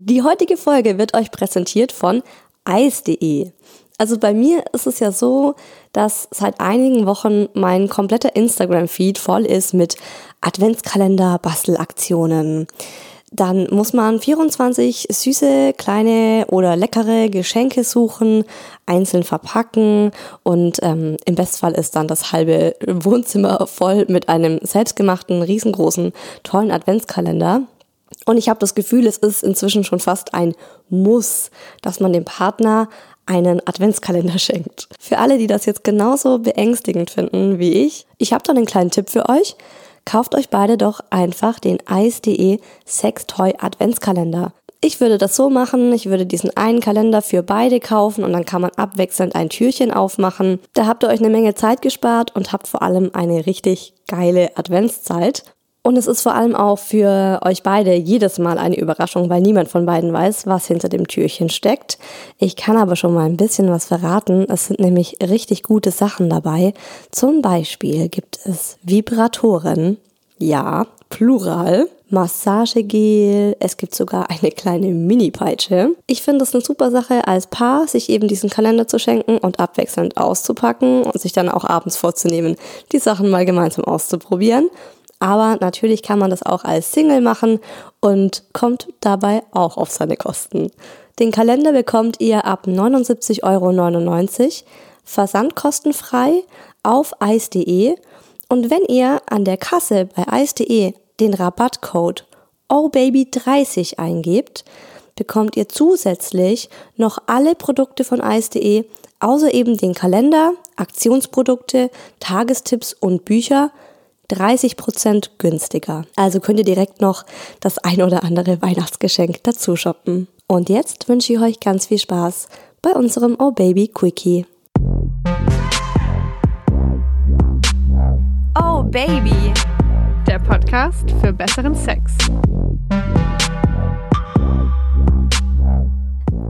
Die heutige Folge wird euch präsentiert von eis.de. Also bei mir ist es ja so, dass seit einigen Wochen mein kompletter Instagram-Feed voll ist mit Adventskalender, Bastelaktionen. Dann muss man 24 süße, kleine oder leckere Geschenke suchen, einzeln verpacken und ähm, im Bestfall ist dann das halbe Wohnzimmer voll mit einem selbstgemachten, riesengroßen, tollen Adventskalender. Und ich habe das Gefühl, es ist inzwischen schon fast ein Muss, dass man dem Partner einen Adventskalender schenkt. Für alle, die das jetzt genauso beängstigend finden wie ich, ich habe da einen kleinen Tipp für euch. Kauft euch beide doch einfach den Eis.de Sextoy Adventskalender. Ich würde das so machen, ich würde diesen einen Kalender für beide kaufen und dann kann man abwechselnd ein Türchen aufmachen. Da habt ihr euch eine Menge Zeit gespart und habt vor allem eine richtig geile Adventszeit. Und es ist vor allem auch für euch beide jedes Mal eine Überraschung, weil niemand von beiden weiß, was hinter dem Türchen steckt. Ich kann aber schon mal ein bisschen was verraten. Es sind nämlich richtig gute Sachen dabei. Zum Beispiel gibt es Vibratoren. Ja, plural. Massagegel, es gibt sogar eine kleine Mini-Peitsche. Ich finde es eine super Sache als Paar, sich eben diesen Kalender zu schenken und abwechselnd auszupacken und sich dann auch abends vorzunehmen, die Sachen mal gemeinsam auszuprobieren. Aber natürlich kann man das auch als Single machen und kommt dabei auch auf seine Kosten. Den Kalender bekommt ihr ab 79,99 Euro, versandkostenfrei auf eis.de und wenn ihr an der Kasse bei eis.de den Rabattcode OHBABY30 eingebt, bekommt ihr zusätzlich noch alle Produkte von eis.de, außer eben den Kalender, Aktionsprodukte, Tagestipps und Bücher 30% günstiger. Also könnt ihr direkt noch das ein oder andere Weihnachtsgeschenk dazu shoppen. Und jetzt wünsche ich euch ganz viel Spaß bei unserem Oh Baby Quickie. Oh Baby, der Podcast für besseren Sex.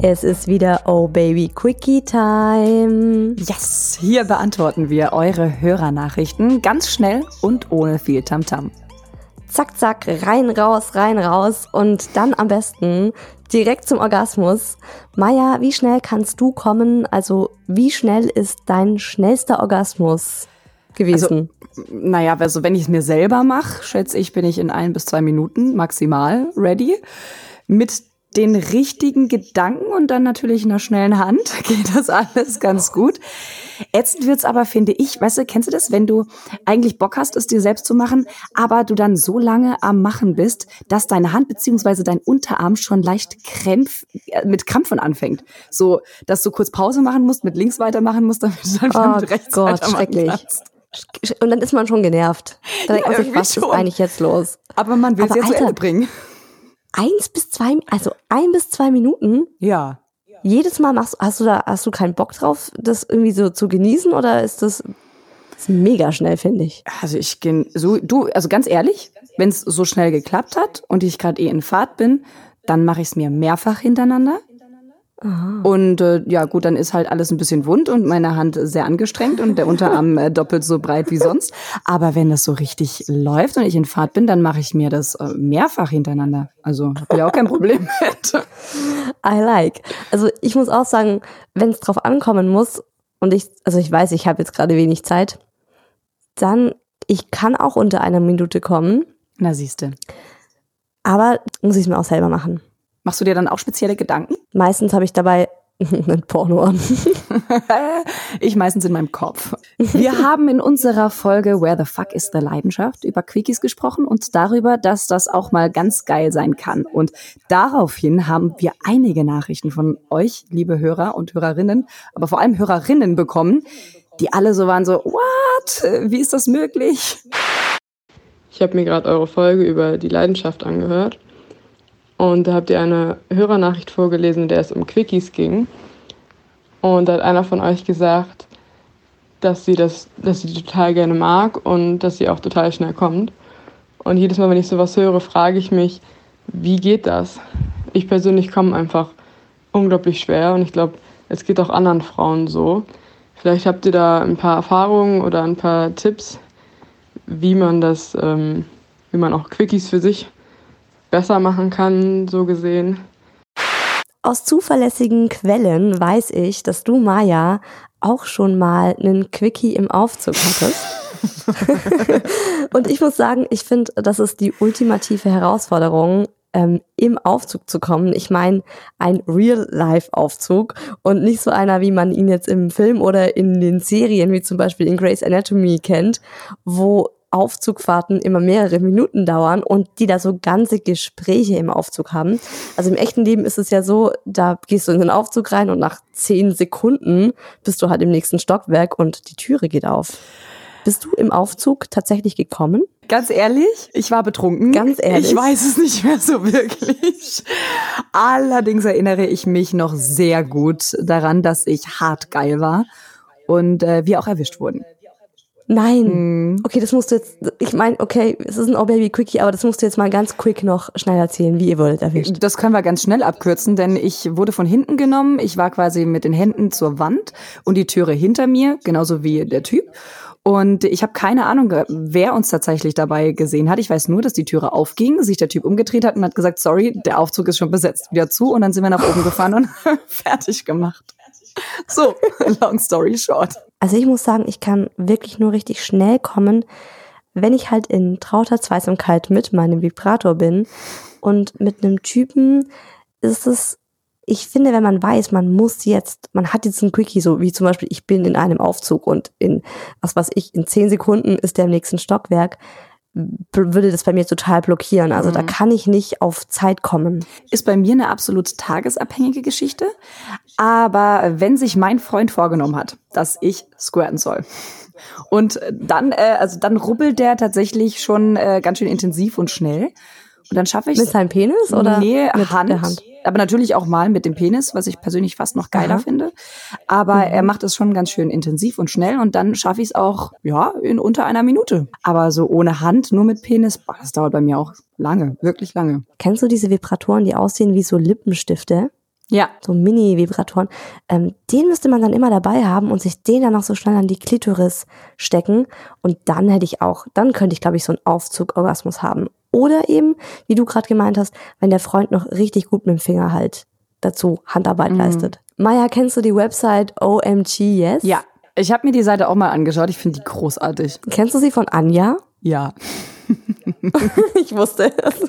Es ist wieder Oh Baby Quickie Time. Yes, hier beantworten wir eure Hörernachrichten ganz schnell und ohne viel Tamtam. Zack, zack, rein, raus, rein, raus und dann am besten direkt zum Orgasmus. Maja, wie schnell kannst du kommen? Also, wie schnell ist dein schnellster Orgasmus gewesen? Also, naja, also wenn ich es mir selber mache, schätze ich, bin ich in ein bis zwei Minuten maximal ready. Mit den richtigen Gedanken und dann natürlich in einer schnellen Hand geht das alles ganz gut. Ätzend wird's aber, finde ich, weißt du, kennst du das, wenn du eigentlich Bock hast, es dir selbst zu machen, aber du dann so lange am Machen bist, dass deine Hand beziehungsweise dein Unterarm schon leicht krämpf, äh, mit Krampfen anfängt. So, dass du kurz Pause machen musst, mit links weitermachen musst, damit du dann oh mit rechts Gott, schrecklich. Kannst. Und dann ist man schon genervt. Dann ja, denkt man sich, was schon. ist eigentlich jetzt los? Aber man will es ja zu Ende bringen eins bis zwei, also ein bis zwei Minuten. Ja. Jedes Mal machst hast du da, hast du keinen Bock drauf, das irgendwie so zu genießen oder ist das, das ist mega schnell, finde ich? Also ich gehe so, du, also ganz ehrlich, wenn es so schnell geklappt hat und ich gerade eh in Fahrt bin, dann mache ich es mir mehrfach hintereinander. Aha. Und äh, ja, gut, dann ist halt alles ein bisschen wund und meine Hand sehr angestrengt und der Unterarm äh, doppelt so breit wie sonst. Aber wenn das so richtig läuft und ich in Fahrt bin, dann mache ich mir das äh, mehrfach hintereinander. Also habe ich auch kein Problem mit. I like. Also ich muss auch sagen, wenn es drauf ankommen muss und ich, also ich weiß, ich habe jetzt gerade wenig Zeit, dann ich kann auch unter einer Minute kommen. Na siehste. Aber muss ich es mir auch selber machen. Machst du dir dann auch spezielle Gedanken? Meistens habe ich dabei ein Porno an. ich meistens in meinem Kopf. Wir haben in unserer Folge Where the Fuck is the Leidenschaft über Quickies gesprochen und darüber, dass das auch mal ganz geil sein kann. Und daraufhin haben wir einige Nachrichten von euch, liebe Hörer und Hörerinnen, aber vor allem Hörerinnen bekommen, die alle so waren so, what? Wie ist das möglich? Ich habe mir gerade eure Folge über die Leidenschaft angehört und da habt ihr eine Hörernachricht vorgelesen, in der es um Quickies ging. Und da hat einer von euch gesagt, dass sie das, dass sie total gerne mag und dass sie auch total schnell kommt. Und jedes Mal, wenn ich sowas höre, frage ich mich, wie geht das? Ich persönlich komme einfach unglaublich schwer und ich glaube, es geht auch anderen Frauen so. Vielleicht habt ihr da ein paar Erfahrungen oder ein paar Tipps, wie man das, ähm, wie man auch Quickies für sich besser machen kann, so gesehen. Aus zuverlässigen Quellen weiß ich, dass du, Maya, auch schon mal einen Quickie im Aufzug hattest. und ich muss sagen, ich finde, das ist die ultimative Herausforderung, ähm, im Aufzug zu kommen. Ich meine, ein Real-Life-Aufzug und nicht so einer, wie man ihn jetzt im Film oder in den Serien, wie zum Beispiel in Grey's Anatomy kennt, wo Aufzugfahrten immer mehrere Minuten dauern und die da so ganze Gespräche im Aufzug haben. Also im echten Leben ist es ja so, da gehst du in den Aufzug rein und nach zehn Sekunden bist du halt im nächsten Stockwerk und die Türe geht auf. Bist du im Aufzug tatsächlich gekommen? Ganz ehrlich, ich war betrunken. Ganz ehrlich. Ich weiß es nicht mehr so wirklich. Allerdings erinnere ich mich noch sehr gut daran, dass ich hart geil war und äh, wir auch erwischt wurden. Nein. Hm. Okay, das musst du jetzt, ich meine, okay, es ist ein Oh Baby Quickie, aber das musst du jetzt mal ganz quick noch schnell erzählen, wie ihr wurdet erwischt. Das können wir ganz schnell abkürzen, denn ich wurde von hinten genommen. Ich war quasi mit den Händen zur Wand und die Türe hinter mir, genauso wie der Typ. Und ich habe keine Ahnung, wer uns tatsächlich dabei gesehen hat. Ich weiß nur, dass die Türe aufging, sich der Typ umgedreht hat und hat gesagt, sorry, der Aufzug ist schon besetzt, wieder zu. Und dann sind wir nach oben gefahren und fertig gemacht. So, long story short. Also ich muss sagen, ich kann wirklich nur richtig schnell kommen, wenn ich halt in trauter Zweisamkeit mit meinem Vibrator bin. Und mit einem Typen ist es ich finde, wenn man weiß, man muss jetzt, man hat jetzt einen Quickie, so wie zum Beispiel, ich bin in einem Aufzug und in, was weiß ich, in zehn Sekunden ist der im nächsten Stockwerk, würde das bei mir total blockieren. Also mhm. da kann ich nicht auf Zeit kommen. Ist bei mir eine absolut tagesabhängige Geschichte. Aber wenn sich mein Freund vorgenommen hat, dass ich squirten soll, und dann, äh, also dann rubbelt der tatsächlich schon äh, ganz schön intensiv und schnell. Und dann schaffe ich Mit seinem Penis oder? Nee, mit Hand. Der Hand. Aber natürlich auch mal mit dem Penis, was ich persönlich fast noch geiler Aha. finde. Aber mhm. er macht es schon ganz schön intensiv und schnell und dann schaffe ich es auch, ja, in unter einer Minute. Aber so ohne Hand, nur mit Penis, boah, das dauert bei mir auch lange, wirklich lange. Kennst du diese Vibratoren, die aussehen wie so Lippenstifte? Ja. So Mini-Vibratoren. Ähm, den müsste man dann immer dabei haben und sich den dann noch so schnell an die Klitoris stecken. Und dann hätte ich auch, dann könnte ich, glaube ich, so einen Aufzug-Orgasmus haben. Oder eben, wie du gerade gemeint hast, wenn der Freund noch richtig gut mit dem Finger halt dazu Handarbeit mhm. leistet. Maya, kennst du die Website OMG Yes? Ja, ich habe mir die Seite auch mal angeschaut. Ich finde die großartig. Kennst du sie von Anja? Ja. ich wusste es.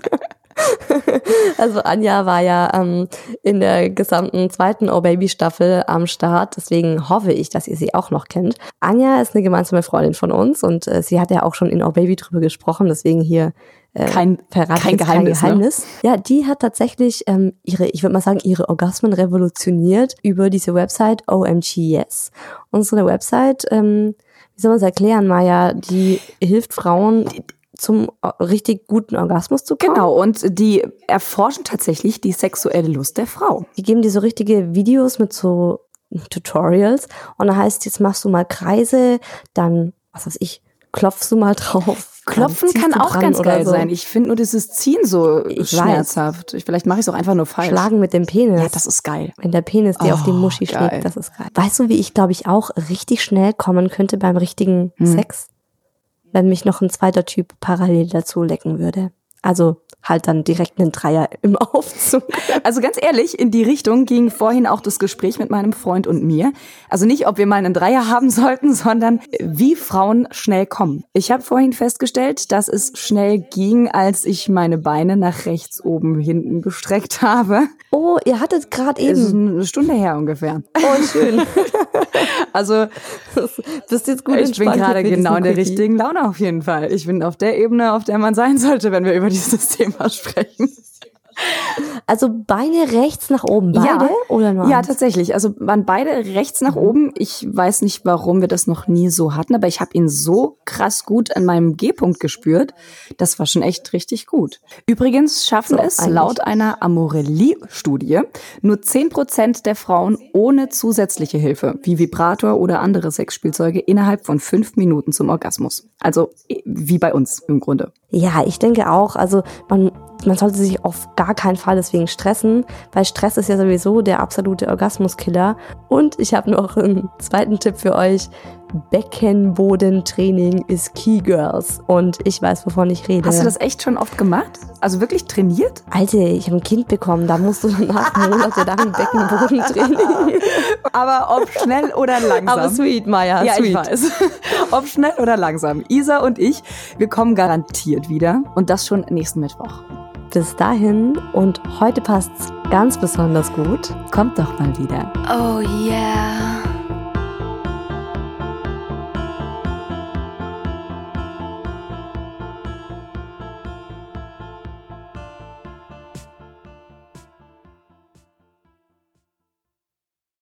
also Anja war ja ähm, in der gesamten zweiten Oh Baby Staffel am Start, deswegen hoffe ich, dass ihr sie auch noch kennt. Anja ist eine gemeinsame Freundin von uns und äh, sie hat ja auch schon in Oh Baby drüber gesprochen, deswegen hier äh, kein, verrate kein Geheimnis. Kein Geheimnis. Ne? Ja, die hat tatsächlich ähm, ihre, ich würde mal sagen, ihre Orgasmen revolutioniert über diese Website OMG Yes. Unsere Website, ähm, wie soll man es erklären, Maja, die hilft Frauen zum richtig guten Orgasmus zu kommen. Genau, und die erforschen tatsächlich die sexuelle Lust der Frau. Die geben dir so richtige Videos mit so Tutorials und da heißt, jetzt machst du mal Kreise, dann, was weiß ich, klopfst du mal drauf. Klopfen kann auch ganz geil so. sein. Ich finde nur dieses Ziehen so ich schmerzhaft. Weiß. Vielleicht mache ich es auch einfach nur falsch. Schlagen mit dem Penis. Ja, das ist geil. Wenn der Penis dir oh, auf die oh, Muschi geil. schlägt, das ist geil. Weißt du, wie ich, glaube ich, auch richtig schnell kommen könnte beim richtigen hm. Sex? wenn mich noch ein zweiter Typ parallel dazu lecken würde. Also halt dann direkt einen Dreier im Aufzug. Also ganz ehrlich, in die Richtung ging vorhin auch das Gespräch mit meinem Freund und mir. Also nicht, ob wir mal einen Dreier haben sollten, sondern wie Frauen schnell kommen. Ich habe vorhin festgestellt, dass es schnell ging, als ich meine Beine nach rechts oben hinten gestreckt habe. Oh, ihr hattet gerade eben. Ist eine Stunde her ungefähr. Oh, schön. also, bist jetzt gut Ich bin gerade genau in der richtigen Laune auf jeden Fall. Ich bin auf der Ebene, auf der man sein sollte, wenn wir über dieses Thema sprechen. Also Beine rechts nach oben, beide ja, oder nur? Ja, eins? tatsächlich. Also waren beide rechts nach mhm. oben. Ich weiß nicht, warum wir das noch nie so hatten, aber ich habe ihn so krass gut an meinem G-Punkt gespürt. Das war schon echt richtig gut. Übrigens schaffen so, es eigentlich. laut einer Amorelli-Studie nur zehn Prozent der Frauen ohne zusätzliche Hilfe, wie Vibrator oder andere Sexspielzeuge, innerhalb von fünf Minuten zum Orgasmus. Also wie bei uns im Grunde. Ja, ich denke auch. Also man, man sollte sich auf gar keinen Fall deswegen stressen, weil Stress ist ja sowieso der absolute Orgasmuskiller. Und ich habe noch einen zweiten Tipp für euch. Beckenbodentraining ist Key Girls. Und ich weiß, wovon ich rede. Hast du das echt schon oft gemacht? Also wirklich trainiert? Alter, ich habe ein Kind bekommen, da musst du danach Monate lang Beckenbodentraining. Aber ob schnell oder langsam. Aber sweet, Maya, ja, sweet. ich weiß. ob schnell oder langsam. Isa und ich, wir kommen garantiert wieder. Und das schon nächsten Mittwoch. Bis dahin und heute passt's ganz besonders gut. Kommt doch mal wieder. Oh yeah.